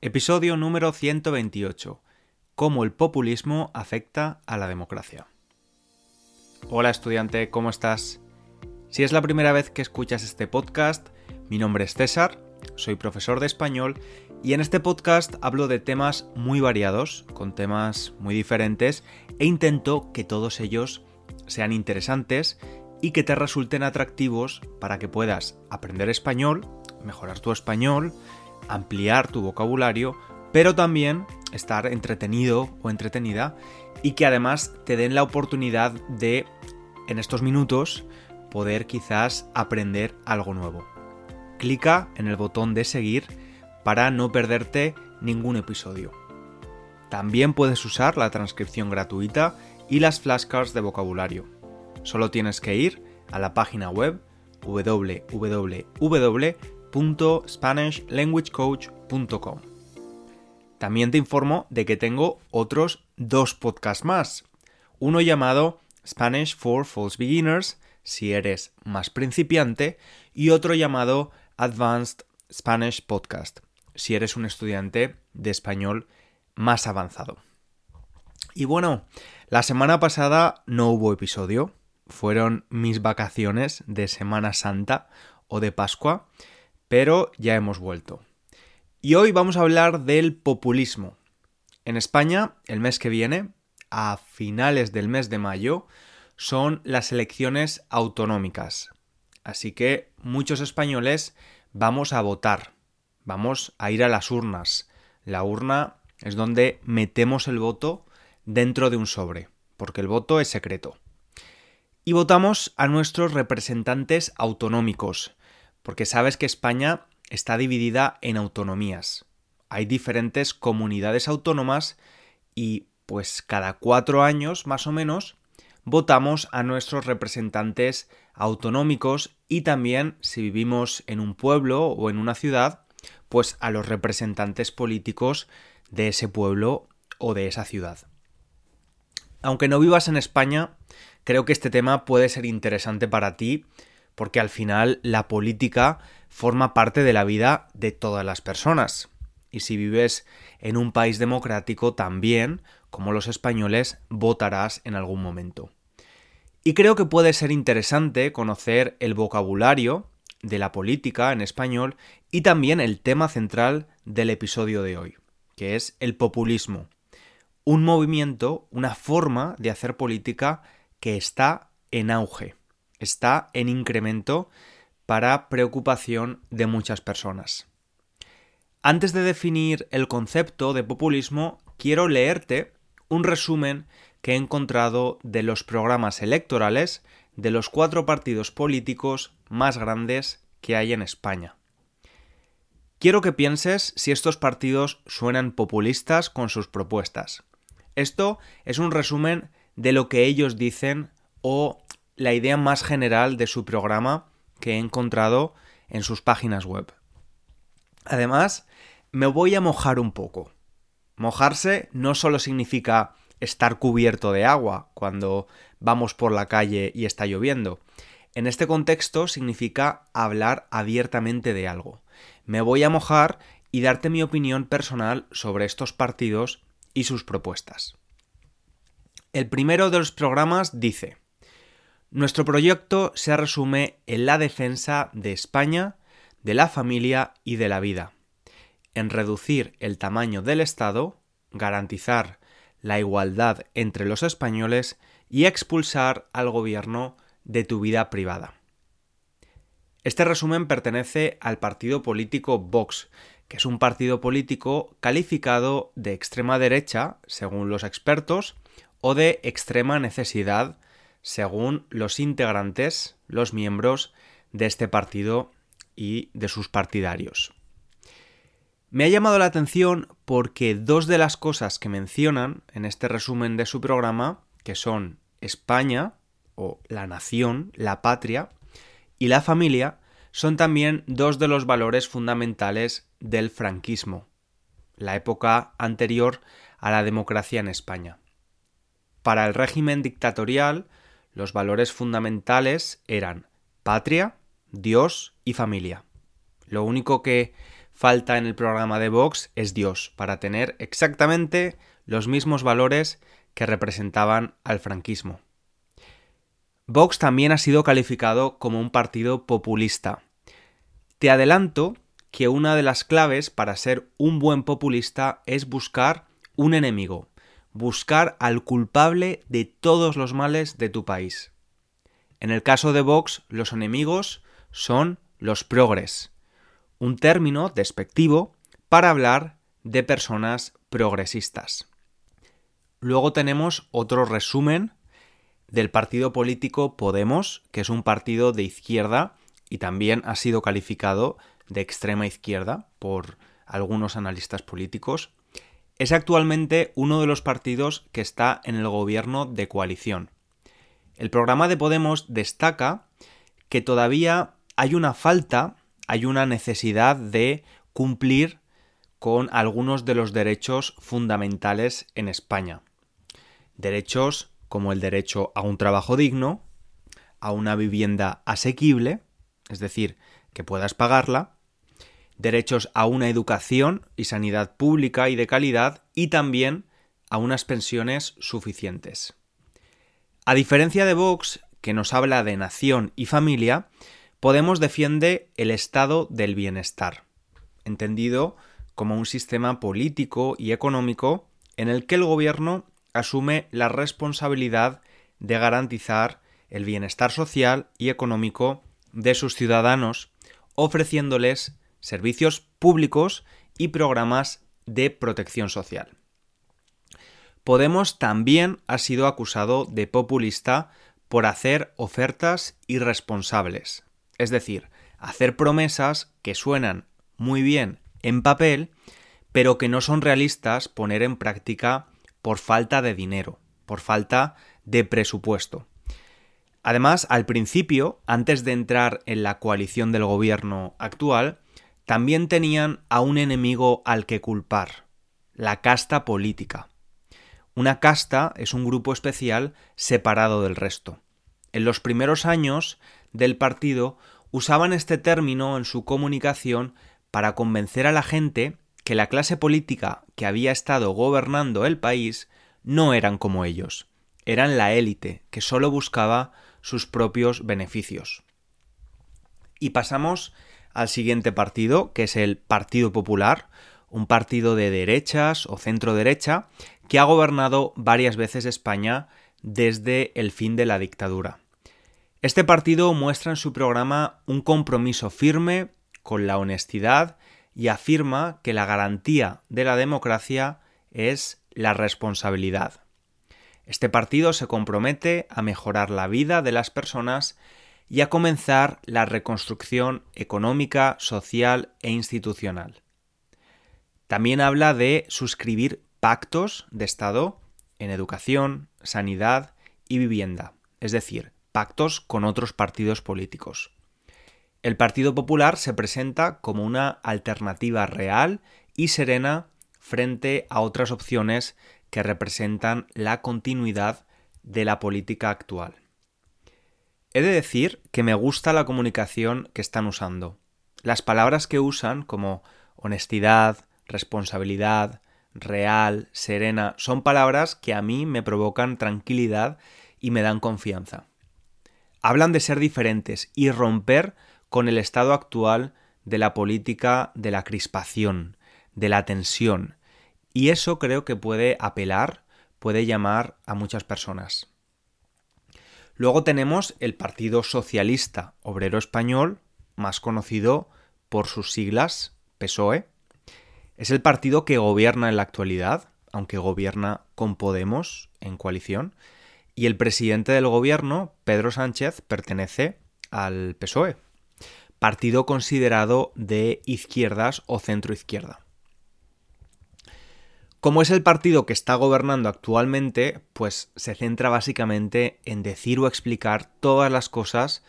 Episodio número 128. Cómo el populismo afecta a la democracia. Hola estudiante, ¿cómo estás? Si es la primera vez que escuchas este podcast, mi nombre es César, soy profesor de español y en este podcast hablo de temas muy variados, con temas muy diferentes e intento que todos ellos sean interesantes y que te resulten atractivos para que puedas aprender español, mejorar tu español, ampliar tu vocabulario, pero también estar entretenido o entretenida y que además te den la oportunidad de, en estos minutos, poder quizás aprender algo nuevo. Clica en el botón de seguir para no perderte ningún episodio. También puedes usar la transcripción gratuita y las flashcards de vocabulario. Solo tienes que ir a la página web www www.spanishlanguagecoach.com. También te informo de que tengo otros dos podcasts más. Uno llamado Spanish for False Beginners, si eres más principiante, y otro llamado Advanced Spanish Podcast, si eres un estudiante de español más avanzado. Y bueno, la semana pasada no hubo episodio, fueron mis vacaciones de Semana Santa o de Pascua, pero ya hemos vuelto. Y hoy vamos a hablar del populismo. En España, el mes que viene, a finales del mes de mayo, son las elecciones autonómicas. Así que muchos españoles vamos a votar, vamos a ir a las urnas. La urna es donde metemos el voto dentro de un sobre, porque el voto es secreto. Y votamos a nuestros representantes autonómicos, porque sabes que España está dividida en autonomías. Hay diferentes comunidades autónomas y pues cada cuatro años más o menos votamos a nuestros representantes autonómicos y también si vivimos en un pueblo o en una ciudad, pues a los representantes políticos de ese pueblo o de esa ciudad. Aunque no vivas en España, creo que este tema puede ser interesante para ti porque al final la política forma parte de la vida de todas las personas. Y si vives en un país democrático también, como los españoles, votarás en algún momento. Y creo que puede ser interesante conocer el vocabulario de la política en español y también el tema central del episodio de hoy, que es el populismo. Un movimiento, una forma de hacer política que está en auge está en incremento para preocupación de muchas personas. Antes de definir el concepto de populismo, quiero leerte un resumen que he encontrado de los programas electorales de los cuatro partidos políticos más grandes que hay en España. Quiero que pienses si estos partidos suenan populistas con sus propuestas. Esto es un resumen de lo que ellos dicen o la idea más general de su programa que he encontrado en sus páginas web. Además, me voy a mojar un poco. Mojarse no solo significa estar cubierto de agua cuando vamos por la calle y está lloviendo. En este contexto significa hablar abiertamente de algo. Me voy a mojar y darte mi opinión personal sobre estos partidos y sus propuestas. El primero de los programas dice nuestro proyecto se resume en la defensa de España, de la familia y de la vida, en reducir el tamaño del Estado, garantizar la igualdad entre los españoles y expulsar al gobierno de tu vida privada. Este resumen pertenece al partido político Vox, que es un partido político calificado de extrema derecha, según los expertos, o de extrema necesidad, según los integrantes, los miembros de este partido y de sus partidarios. Me ha llamado la atención porque dos de las cosas que mencionan en este resumen de su programa, que son España, o la nación, la patria, y la familia, son también dos de los valores fundamentales del franquismo, la época anterior a la democracia en España. Para el régimen dictatorial, los valores fundamentales eran patria, Dios y familia. Lo único que falta en el programa de Vox es Dios, para tener exactamente los mismos valores que representaban al franquismo. Vox también ha sido calificado como un partido populista. Te adelanto que una de las claves para ser un buen populista es buscar un enemigo, buscar al culpable de todos los males de tu país. En el caso de Vox, los enemigos son los progres, un término despectivo para hablar de personas progresistas. Luego tenemos otro resumen del partido político Podemos, que es un partido de izquierda y también ha sido calificado de extrema izquierda por algunos analistas políticos. Es actualmente uno de los partidos que está en el gobierno de coalición. El programa de Podemos destaca que todavía hay una falta, hay una necesidad de cumplir con algunos de los derechos fundamentales en España. Derechos como el derecho a un trabajo digno, a una vivienda asequible, es decir, que puedas pagarla, derechos a una educación y sanidad pública y de calidad y también a unas pensiones suficientes. A diferencia de Vox, que nos habla de nación y familia, Podemos defiende el estado del bienestar, entendido como un sistema político y económico en el que el gobierno asume la responsabilidad de garantizar el bienestar social y económico de sus ciudadanos, ofreciéndoles servicios públicos y programas de protección social. Podemos también ha sido acusado de populista por hacer ofertas irresponsables, es decir, hacer promesas que suenan muy bien en papel, pero que no son realistas poner en práctica por falta de dinero, por falta de presupuesto. Además, al principio, antes de entrar en la coalición del gobierno actual, también tenían a un enemigo al que culpar, la casta política. Una casta es un grupo especial separado del resto. En los primeros años del partido usaban este término en su comunicación para convencer a la gente que la clase política que había estado gobernando el país no eran como ellos, eran la élite que solo buscaba sus propios beneficios. Y pasamos al siguiente partido, que es el Partido Popular, un partido de derechas o centro derecha que ha gobernado varias veces España desde el fin de la dictadura. Este partido muestra en su programa un compromiso firme con la honestidad y afirma que la garantía de la democracia es la responsabilidad. Este partido se compromete a mejorar la vida de las personas y a comenzar la reconstrucción económica, social e institucional. También habla de suscribir pactos de Estado en educación, sanidad y vivienda, es decir, pactos con otros partidos políticos. El Partido Popular se presenta como una alternativa real y serena frente a otras opciones que representan la continuidad de la política actual. He de decir que me gusta la comunicación que están usando. Las palabras que usan como honestidad, responsabilidad, real, serena, son palabras que a mí me provocan tranquilidad y me dan confianza. Hablan de ser diferentes y romper con el estado actual de la política de la crispación, de la tensión, y eso creo que puede apelar, puede llamar a muchas personas. Luego tenemos el Partido Socialista Obrero Español, más conocido por sus siglas PSOE. Es el partido que gobierna en la actualidad, aunque gobierna con Podemos en coalición, y el presidente del gobierno, Pedro Sánchez, pertenece al PSOE, partido considerado de izquierdas o centroizquierda. Como es el partido que está gobernando actualmente, pues se centra básicamente en decir o explicar todas las cosas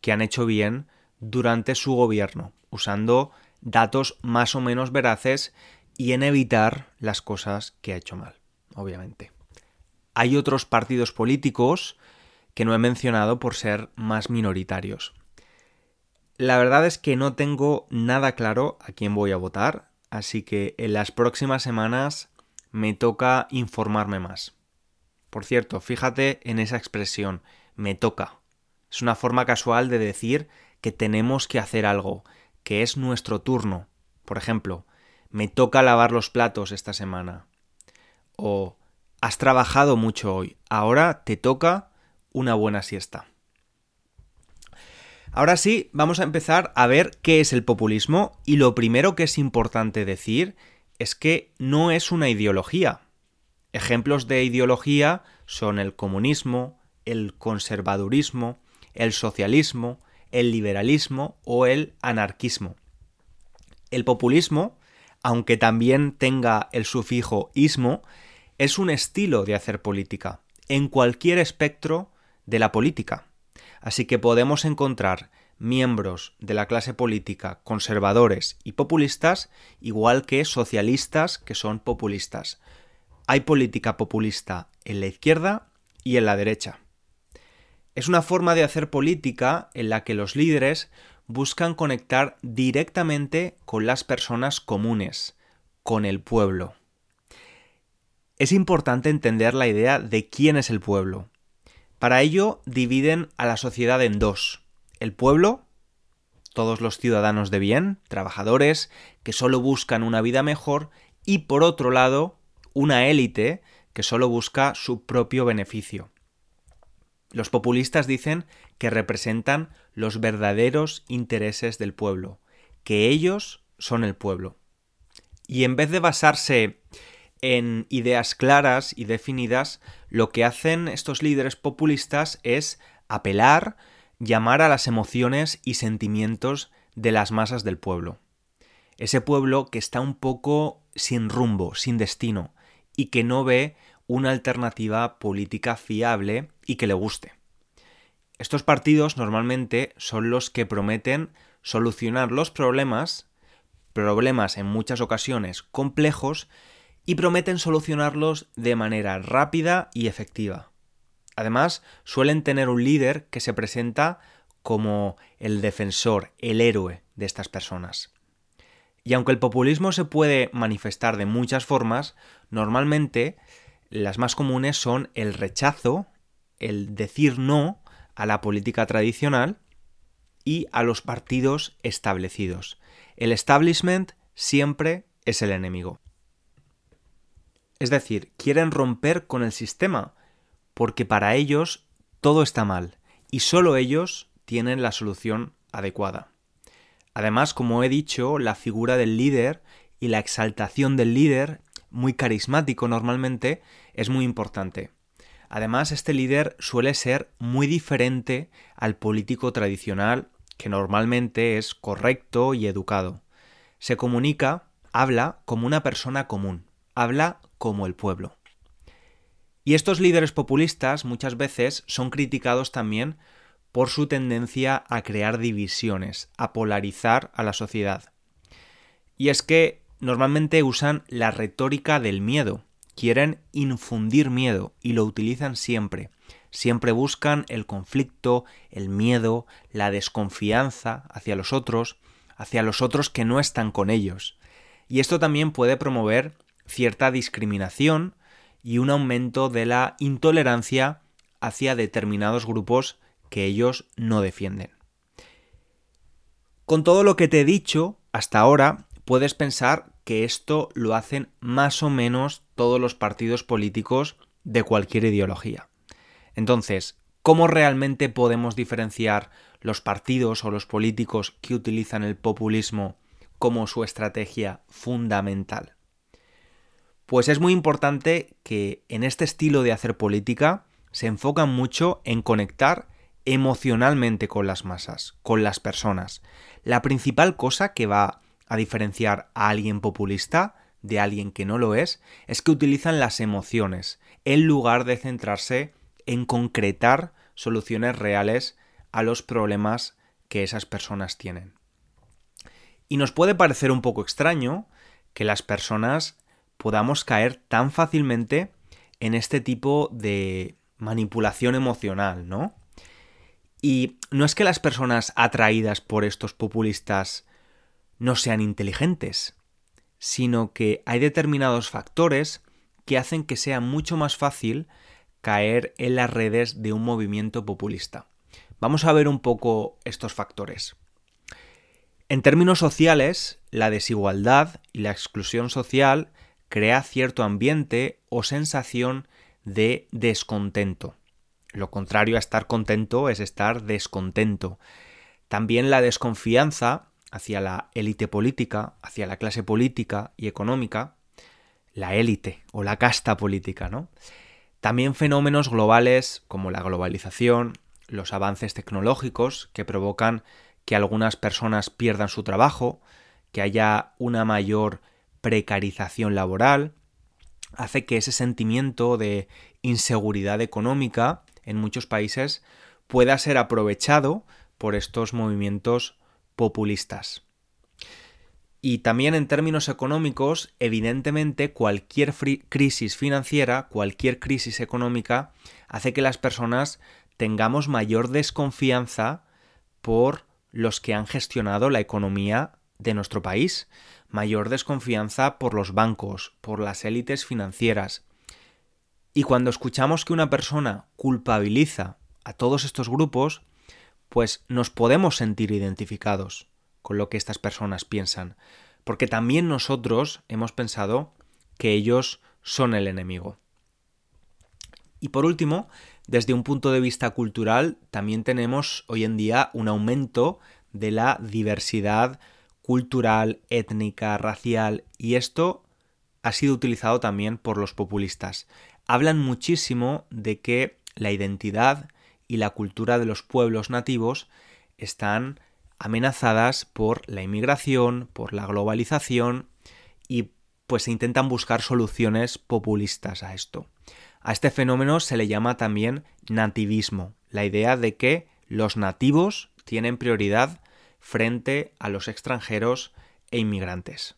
que han hecho bien durante su gobierno, usando datos más o menos veraces y en evitar las cosas que ha hecho mal, obviamente. Hay otros partidos políticos que no he mencionado por ser más minoritarios. La verdad es que no tengo nada claro a quién voy a votar, así que en las próximas semanas me toca informarme más. Por cierto, fíjate en esa expresión, me toca. Es una forma casual de decir que tenemos que hacer algo, que es nuestro turno. Por ejemplo, me toca lavar los platos esta semana. O has trabajado mucho hoy, ahora te toca una buena siesta. Ahora sí, vamos a empezar a ver qué es el populismo y lo primero que es importante decir es que no es una ideología. Ejemplos de ideología son el comunismo, el conservadurismo, el socialismo, el liberalismo o el anarquismo. El populismo, aunque también tenga el sufijo ismo, es un estilo de hacer política, en cualquier espectro de la política. Así que podemos encontrar miembros de la clase política conservadores y populistas, igual que socialistas que son populistas. Hay política populista en la izquierda y en la derecha. Es una forma de hacer política en la que los líderes buscan conectar directamente con las personas comunes, con el pueblo. Es importante entender la idea de quién es el pueblo. Para ello dividen a la sociedad en dos. El pueblo, todos los ciudadanos de bien, trabajadores, que solo buscan una vida mejor, y por otro lado, una élite que solo busca su propio beneficio. Los populistas dicen que representan los verdaderos intereses del pueblo, que ellos son el pueblo. Y en vez de basarse en ideas claras y definidas, lo que hacen estos líderes populistas es apelar, llamar a las emociones y sentimientos de las masas del pueblo. Ese pueblo que está un poco sin rumbo, sin destino, y que no ve una alternativa política fiable y que le guste. Estos partidos normalmente son los que prometen solucionar los problemas, problemas en muchas ocasiones complejos, y prometen solucionarlos de manera rápida y efectiva. Además, suelen tener un líder que se presenta como el defensor, el héroe de estas personas. Y aunque el populismo se puede manifestar de muchas formas, normalmente las más comunes son el rechazo, el decir no a la política tradicional y a los partidos establecidos. El establishment siempre es el enemigo. Es decir, quieren romper con el sistema, porque para ellos todo está mal, y solo ellos tienen la solución adecuada. Además, como he dicho, la figura del líder y la exaltación del líder, muy carismático normalmente, es muy importante. Además, este líder suele ser muy diferente al político tradicional, que normalmente es correcto y educado. Se comunica, habla como una persona común, habla como el pueblo. Y estos líderes populistas muchas veces son criticados también por su tendencia a crear divisiones, a polarizar a la sociedad. Y es que normalmente usan la retórica del miedo, quieren infundir miedo y lo utilizan siempre. Siempre buscan el conflicto, el miedo, la desconfianza hacia los otros, hacia los otros que no están con ellos. Y esto también puede promover cierta discriminación y un aumento de la intolerancia hacia determinados grupos que ellos no defienden. Con todo lo que te he dicho hasta ahora, puedes pensar que esto lo hacen más o menos todos los partidos políticos de cualquier ideología. Entonces, ¿cómo realmente podemos diferenciar los partidos o los políticos que utilizan el populismo como su estrategia fundamental? Pues es muy importante que en este estilo de hacer política se enfocan mucho en conectar emocionalmente con las masas, con las personas. La principal cosa que va a diferenciar a alguien populista de alguien que no lo es es que utilizan las emociones en lugar de centrarse en concretar soluciones reales a los problemas que esas personas tienen. Y nos puede parecer un poco extraño que las personas podamos caer tan fácilmente en este tipo de manipulación emocional, ¿no? Y no es que las personas atraídas por estos populistas no sean inteligentes, sino que hay determinados factores que hacen que sea mucho más fácil caer en las redes de un movimiento populista. Vamos a ver un poco estos factores. En términos sociales, la desigualdad y la exclusión social crea cierto ambiente o sensación de descontento. Lo contrario a estar contento es estar descontento. También la desconfianza hacia la élite política, hacia la clase política y económica, la élite o la casta política, ¿no? También fenómenos globales como la globalización, los avances tecnológicos que provocan que algunas personas pierdan su trabajo, que haya una mayor precarización laboral, hace que ese sentimiento de inseguridad económica en muchos países pueda ser aprovechado por estos movimientos populistas. Y también en términos económicos, evidentemente cualquier crisis financiera, cualquier crisis económica, hace que las personas tengamos mayor desconfianza por los que han gestionado la economía de nuestro país, mayor desconfianza por los bancos, por las élites financieras, y cuando escuchamos que una persona culpabiliza a todos estos grupos, pues nos podemos sentir identificados con lo que estas personas piensan, porque también nosotros hemos pensado que ellos son el enemigo. Y por último, desde un punto de vista cultural, también tenemos hoy en día un aumento de la diversidad cultural, étnica, racial, y esto ha sido utilizado también por los populistas hablan muchísimo de que la identidad y la cultura de los pueblos nativos están amenazadas por la inmigración, por la globalización y pues se intentan buscar soluciones populistas a esto. A este fenómeno se le llama también nativismo, la idea de que los nativos tienen prioridad frente a los extranjeros e inmigrantes.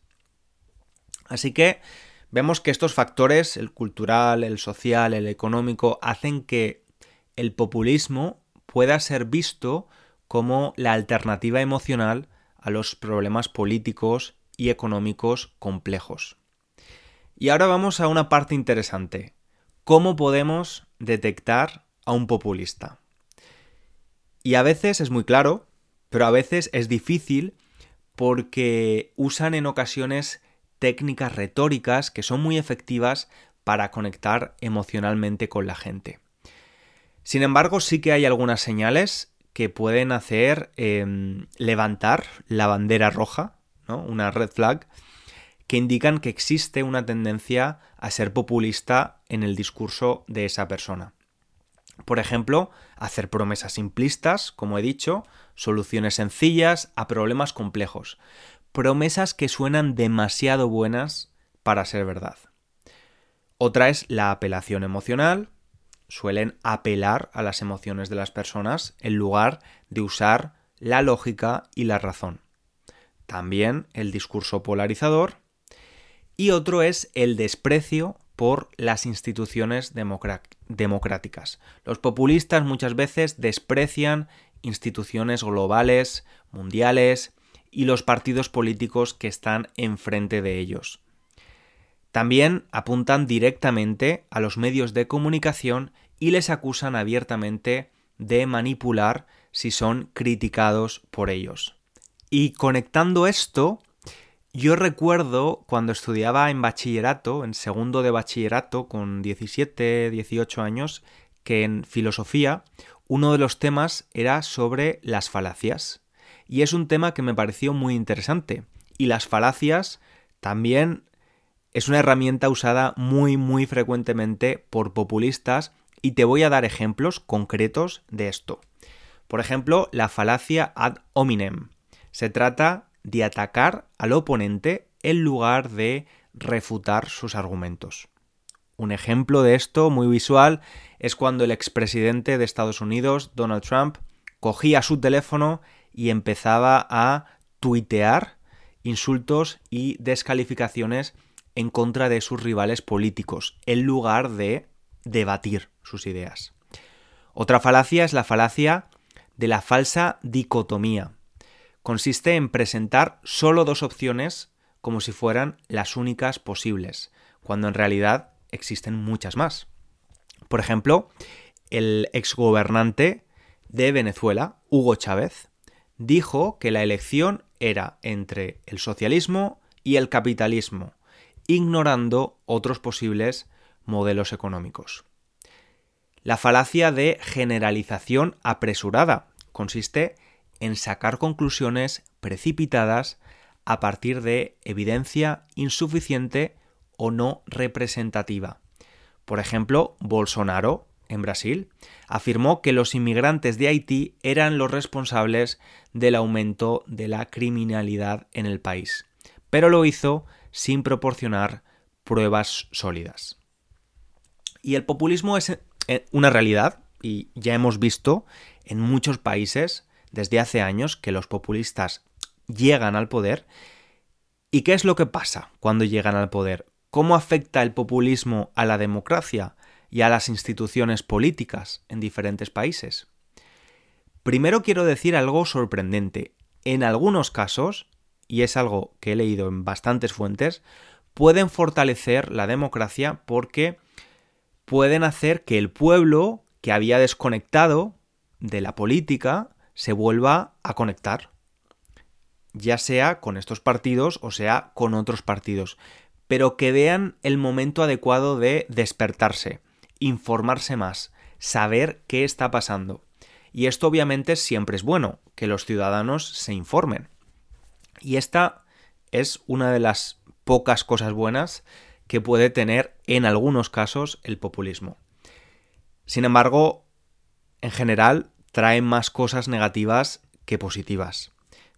Así que Vemos que estos factores, el cultural, el social, el económico, hacen que el populismo pueda ser visto como la alternativa emocional a los problemas políticos y económicos complejos. Y ahora vamos a una parte interesante. ¿Cómo podemos detectar a un populista? Y a veces es muy claro, pero a veces es difícil porque usan en ocasiones técnicas retóricas que son muy efectivas para conectar emocionalmente con la gente. Sin embargo, sí que hay algunas señales que pueden hacer em, levantar la bandera roja, ¿no? una red flag, que indican que existe una tendencia a ser populista en el discurso de esa persona. Por ejemplo, hacer promesas simplistas, como he dicho, soluciones sencillas a problemas complejos promesas que suenan demasiado buenas para ser verdad. Otra es la apelación emocional. Suelen apelar a las emociones de las personas en lugar de usar la lógica y la razón. También el discurso polarizador. Y otro es el desprecio por las instituciones democráticas. Los populistas muchas veces desprecian instituciones globales, mundiales, y los partidos políticos que están enfrente de ellos. También apuntan directamente a los medios de comunicación y les acusan abiertamente de manipular si son criticados por ellos. Y conectando esto, yo recuerdo cuando estudiaba en bachillerato, en segundo de bachillerato, con 17, 18 años, que en filosofía uno de los temas era sobre las falacias y es un tema que me pareció muy interesante. Y las falacias también es una herramienta usada muy muy frecuentemente por populistas y te voy a dar ejemplos concretos de esto. Por ejemplo, la falacia ad hominem. Se trata de atacar al oponente en lugar de refutar sus argumentos. Un ejemplo de esto muy visual es cuando el expresidente de Estados Unidos, Donald Trump, cogía su teléfono y empezaba a tuitear insultos y descalificaciones en contra de sus rivales políticos, en lugar de debatir sus ideas. Otra falacia es la falacia de la falsa dicotomía. Consiste en presentar solo dos opciones como si fueran las únicas posibles, cuando en realidad existen muchas más. Por ejemplo, el exgobernante de Venezuela, Hugo Chávez, dijo que la elección era entre el socialismo y el capitalismo, ignorando otros posibles modelos económicos. La falacia de generalización apresurada consiste en sacar conclusiones precipitadas a partir de evidencia insuficiente o no representativa. Por ejemplo, Bolsonaro, en Brasil, afirmó que los inmigrantes de Haití eran los responsables del aumento de la criminalidad en el país, pero lo hizo sin proporcionar pruebas sólidas. Y el populismo es eh, una realidad, y ya hemos visto en muchos países desde hace años que los populistas llegan al poder. ¿Y qué es lo que pasa cuando llegan al poder? ¿Cómo afecta el populismo a la democracia y a las instituciones políticas en diferentes países? Primero quiero decir algo sorprendente. En algunos casos, y es algo que he leído en bastantes fuentes, pueden fortalecer la democracia porque pueden hacer que el pueblo que había desconectado de la política se vuelva a conectar, ya sea con estos partidos o sea con otros partidos, pero que vean el momento adecuado de despertarse, informarse más, saber qué está pasando. Y esto obviamente siempre es bueno, que los ciudadanos se informen. Y esta es una de las pocas cosas buenas que puede tener en algunos casos el populismo. Sin embargo, en general trae más cosas negativas que positivas,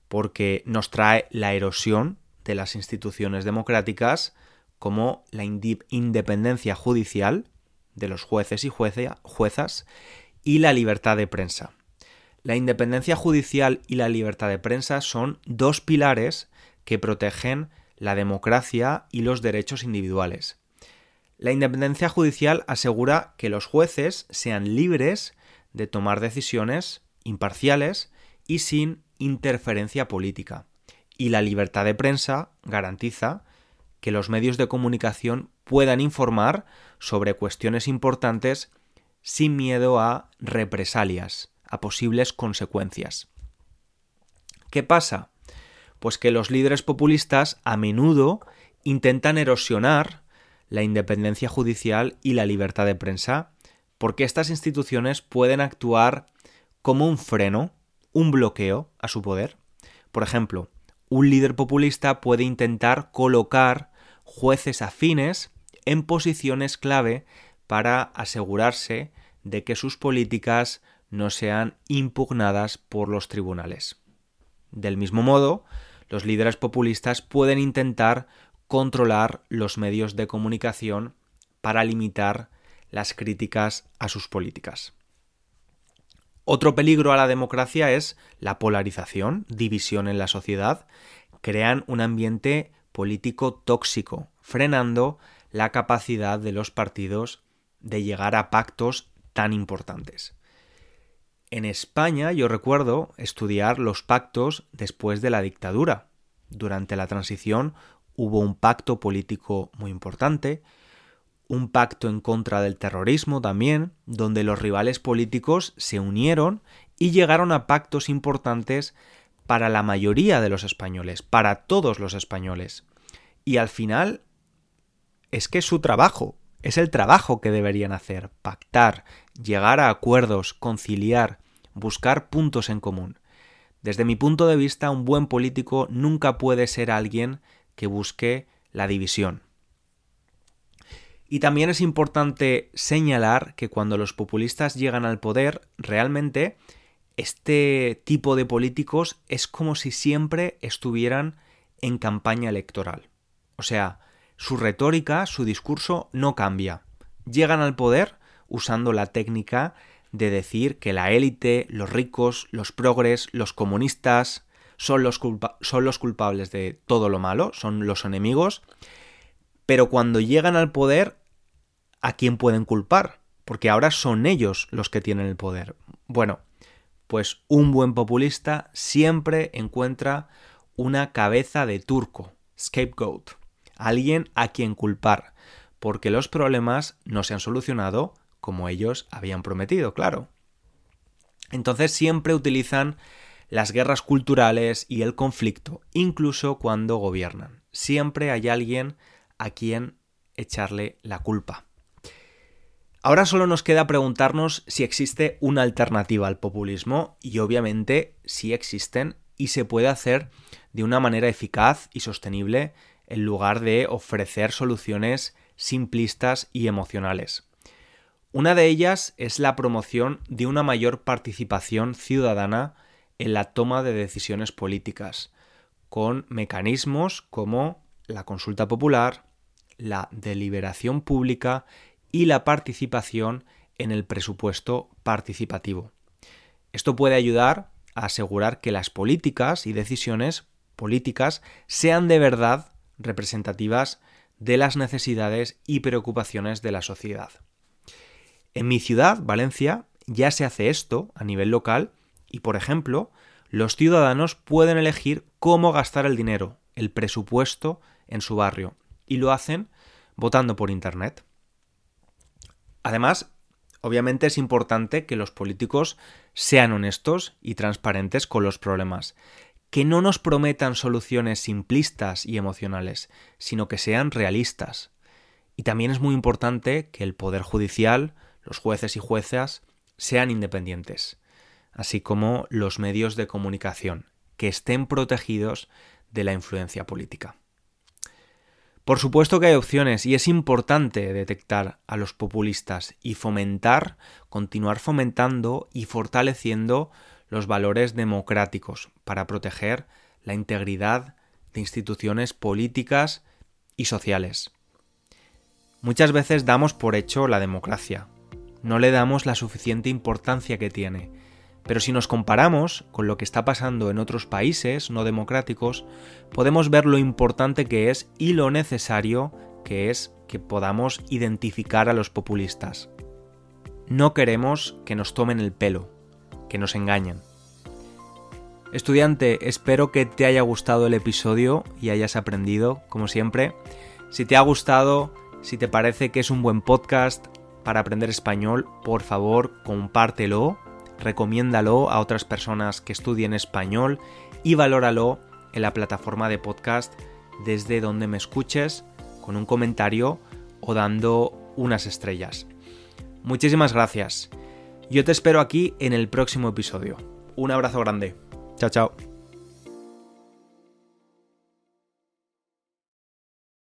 porque nos trae la erosión de las instituciones democráticas como la independencia judicial de los jueces y juezas y la libertad de prensa. La independencia judicial y la libertad de prensa son dos pilares que protegen la democracia y los derechos individuales. La independencia judicial asegura que los jueces sean libres de tomar decisiones imparciales y sin interferencia política. Y la libertad de prensa garantiza que los medios de comunicación puedan informar sobre cuestiones importantes sin miedo a represalias, a posibles consecuencias. ¿Qué pasa? Pues que los líderes populistas a menudo intentan erosionar la independencia judicial y la libertad de prensa, porque estas instituciones pueden actuar como un freno, un bloqueo a su poder. Por ejemplo, un líder populista puede intentar colocar jueces afines en posiciones clave para asegurarse de que sus políticas no sean impugnadas por los tribunales. Del mismo modo, los líderes populistas pueden intentar controlar los medios de comunicación para limitar las críticas a sus políticas. Otro peligro a la democracia es la polarización, división en la sociedad, crean un ambiente político tóxico, frenando la capacidad de los partidos de llegar a pactos tan importantes. En España yo recuerdo estudiar los pactos después de la dictadura. Durante la transición hubo un pacto político muy importante, un pacto en contra del terrorismo también, donde los rivales políticos se unieron y llegaron a pactos importantes para la mayoría de los españoles, para todos los españoles. Y al final es que es su trabajo, es el trabajo que deberían hacer, pactar, llegar a acuerdos, conciliar, buscar puntos en común. Desde mi punto de vista, un buen político nunca puede ser alguien que busque la división. Y también es importante señalar que cuando los populistas llegan al poder, realmente este tipo de políticos es como si siempre estuvieran en campaña electoral. O sea, su retórica, su discurso no cambia. Llegan al poder usando la técnica de decir que la élite, los ricos, los progres, los comunistas son los, son los culpables de todo lo malo, son los enemigos, pero cuando llegan al poder, ¿a quién pueden culpar? Porque ahora son ellos los que tienen el poder. Bueno, Pues un buen populista siempre encuentra una cabeza de turco, scapegoat, alguien a quien culpar, porque los problemas no se han solucionado como ellos habían prometido, claro. Entonces siempre utilizan las guerras culturales y el conflicto, incluso cuando gobiernan. Siempre hay alguien a quien echarle la culpa. Ahora solo nos queda preguntarnos si existe una alternativa al populismo y obviamente si existen y se puede hacer de una manera eficaz y sostenible en lugar de ofrecer soluciones simplistas y emocionales. Una de ellas es la promoción de una mayor participación ciudadana en la toma de decisiones políticas, con mecanismos como la consulta popular, la deliberación pública y la participación en el presupuesto participativo. Esto puede ayudar a asegurar que las políticas y decisiones políticas sean de verdad representativas de las necesidades y preocupaciones de la sociedad. En mi ciudad, Valencia, ya se hace esto a nivel local y, por ejemplo, los ciudadanos pueden elegir cómo gastar el dinero, el presupuesto en su barrio, y lo hacen votando por Internet. Además, obviamente es importante que los políticos sean honestos y transparentes con los problemas, que no nos prometan soluciones simplistas y emocionales, sino que sean realistas. Y también es muy importante que el Poder Judicial, los jueces y juezas, sean independientes, así como los medios de comunicación, que estén protegidos de la influencia política. Por supuesto que hay opciones y es importante detectar a los populistas y fomentar, continuar fomentando y fortaleciendo los valores democráticos para proteger la integridad de instituciones políticas y sociales. Muchas veces damos por hecho la democracia, no le damos la suficiente importancia que tiene, pero si nos comparamos con lo que está pasando en otros países no democráticos, podemos ver lo importante que es y lo necesario que es que podamos identificar a los populistas. No queremos que nos tomen el pelo, que nos engañen. Estudiante, espero que te haya gustado el episodio y hayas aprendido, como siempre. Si te ha gustado, si te parece que es un buen podcast para aprender español, por favor, compártelo, recomiéndalo a otras personas que estudien español y valóralo en la plataforma de podcast desde donde me escuches con un comentario o dando unas estrellas. Muchísimas gracias. Yo te espero aquí en el próximo episodio. Un abrazo grande. Chao, chao.